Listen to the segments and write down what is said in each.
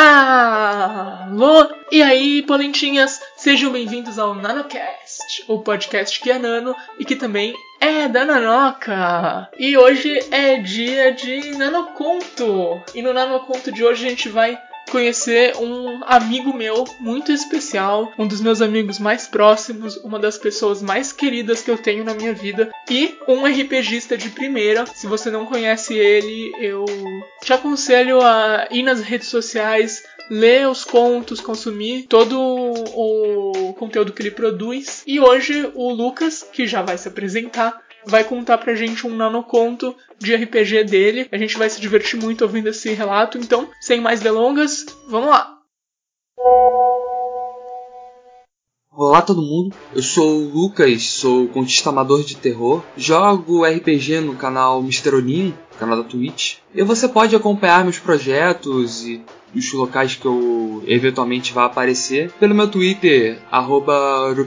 Alô! E aí, polentinhas? Sejam bem-vindos ao NanoCast, o podcast que é nano e que também é da Nanoca. E hoje é dia de Nanoconto. E no Nanoconto de hoje a gente vai conhecer um amigo meu muito especial, um dos meus amigos mais próximos, uma das pessoas mais queridas que eu tenho na minha vida e um RPGista de primeira. Se você não conhece ele, eu te aconselho a ir nas redes sociais, ler os contos, consumir todo o conteúdo que ele produz. E hoje o Lucas, que já vai se apresentar, vai contar pra gente um nanoconto de RPG dele. A gente vai se divertir muito ouvindo esse relato, então, sem mais delongas, vamos lá! Olá todo mundo, eu sou o Lucas, sou contista amador de terror, jogo RPG no canal Mr. Olinho, canal da Twitch. E você pode acompanhar meus projetos e os locais que eu eventualmente vá aparecer pelo meu Twitter, arroba eu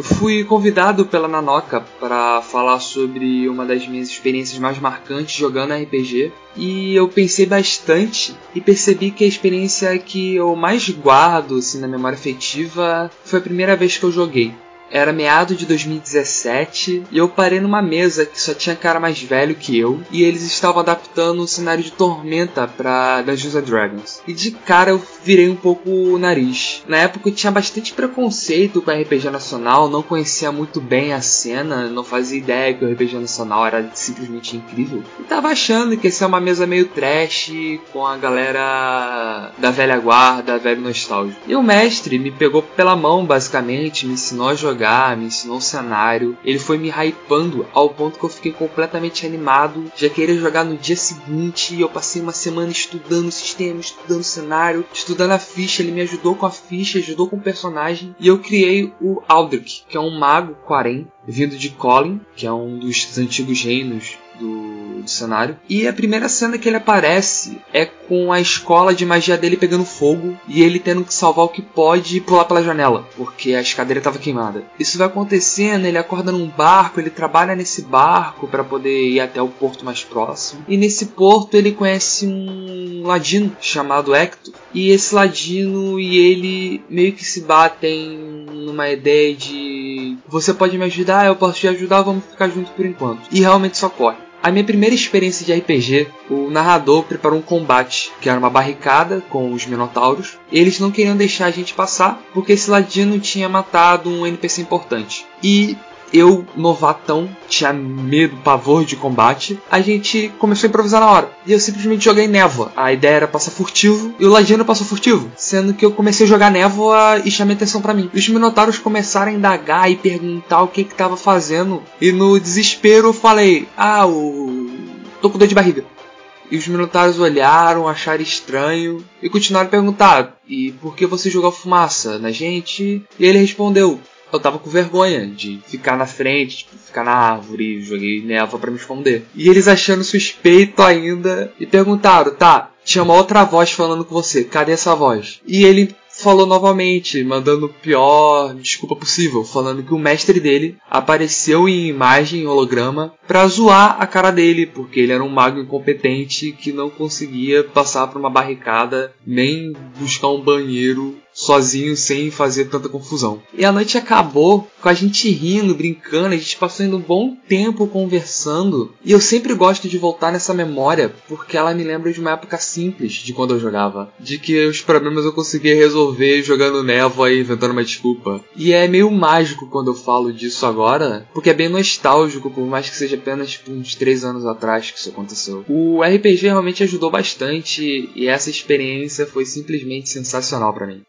fui convidado pela Nanoca para falar sobre uma das minhas experiências mais marcantes jogando RPG e eu pensei bastante e percebi que a experiência que eu mais guardo assim, na memória afetiva foi a primeira vez que eu joguei. Era meado de 2017 e eu parei numa mesa que só tinha cara mais velho que eu e eles estavam adaptando o cenário de Tormenta para Dungeons and Dragons. E de cara eu virei um pouco o nariz. Na época eu tinha bastante preconceito com RPG nacional, não conhecia muito bem a cena, não fazia ideia que o RPG nacional era simplesmente incrível. E tava achando que ia ser uma mesa meio trash com a galera da velha guarda, velho nostálgico. E o mestre me pegou pela mão basicamente, me ensinou a jogar jogar, me ensinou o cenário. Ele foi me hypando ao ponto que eu fiquei completamente animado. Já queria jogar no dia seguinte. E eu passei uma semana estudando o sistema, estudando o cenário, estudando a ficha. Ele me ajudou com a ficha, ajudou com o personagem. E eu criei o Aldrich, que é um mago Quarem, vindo de Colin, que é um dos antigos reinos do, do, cenário. E a primeira cena que ele aparece é com a escola de magia dele pegando fogo e ele tendo que salvar o que pode e pular pela janela, porque a escadeira estava queimada. Isso vai acontecendo, ele acorda num barco, ele trabalha nesse barco para poder ir até o porto mais próximo. E nesse porto ele conhece um ladino chamado Hector. E esse ladino e ele meio que se batem numa ideia de você pode me ajudar, eu posso te ajudar, vamos ficar juntos por enquanto. E realmente isso ocorre. A minha primeira experiência de RPG, o narrador preparou um combate, que era uma barricada com os minotauros. Eles não queriam deixar a gente passar, porque esse ladino tinha matado um NPC importante. E eu, novatão, tinha medo, pavor de combate, a gente começou a improvisar na hora. E eu simplesmente joguei névoa. A ideia era passar furtivo e o Ladino passou furtivo. Sendo que eu comecei a jogar névoa e chamei atenção para mim. E os Minotauros começaram a indagar e perguntar o que que tava fazendo. E no desespero eu falei: Ah, o. tô com dor de barriga. E os Minotauros olharam, acharam estranho e continuaram a perguntar: E por que você jogou fumaça na gente? E ele respondeu: eu tava com vergonha de ficar na frente, tipo, ficar na árvore, joguei neva para me esconder. E eles achando suspeito ainda e perguntaram, tá, tinha uma outra voz falando com você, cadê essa voz? E ele falou novamente, mandando o pior desculpa possível, falando que o mestre dele apareceu em imagem, em holograma, pra zoar a cara dele, porque ele era um mago incompetente que não conseguia passar por uma barricada nem buscar um banheiro sozinho sem fazer tanta confusão. E a noite acabou com a gente rindo, brincando, a gente passando um bom tempo conversando. E eu sempre gosto de voltar nessa memória porque ela me lembra de uma época simples de quando eu jogava, de que os problemas eu conseguia resolver jogando névoa e inventando uma desculpa. E é meio mágico quando eu falo disso agora, porque é bem nostálgico, por mais que seja apenas tipo, uns 3 anos atrás que isso aconteceu. O RPG realmente ajudou bastante e essa experiência foi simplesmente sensacional para mim.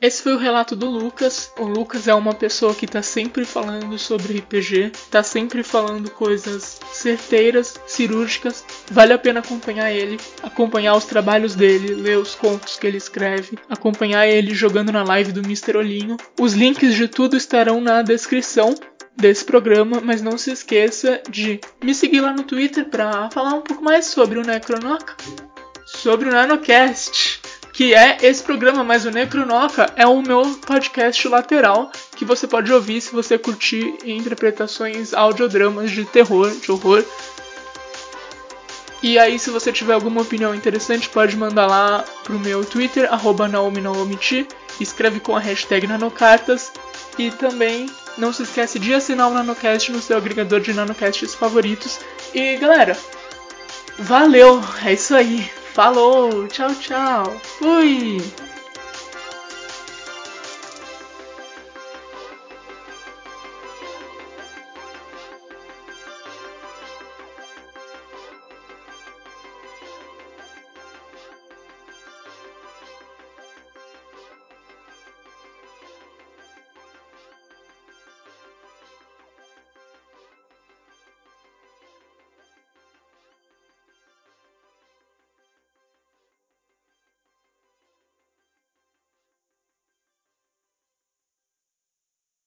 Esse foi o relato do Lucas. O Lucas é uma pessoa que tá sempre falando sobre RPG, tá sempre falando coisas certeiras, cirúrgicas. Vale a pena acompanhar ele, acompanhar os trabalhos dele, ler os contos que ele escreve, acompanhar ele jogando na live do Mr. Olinho. Os links de tudo estarão na descrição desse programa, mas não se esqueça de me seguir lá no Twitter para falar um pouco mais sobre o Necronoca, sobre o Nanocast que é esse programa, mas o Necronoca é o meu podcast lateral que você pode ouvir se você curtir interpretações audiodramas de terror, de horror. E aí, se você tiver alguma opinião interessante, pode mandar lá pro meu Twitter, arroba naominaomiti, escreve com a hashtag nanocartas e também não se esquece de assinar o Nanocast no seu agregador de nanocasts favoritos. E galera, valeu, é isso aí. Falou, tchau, tchau. Fui.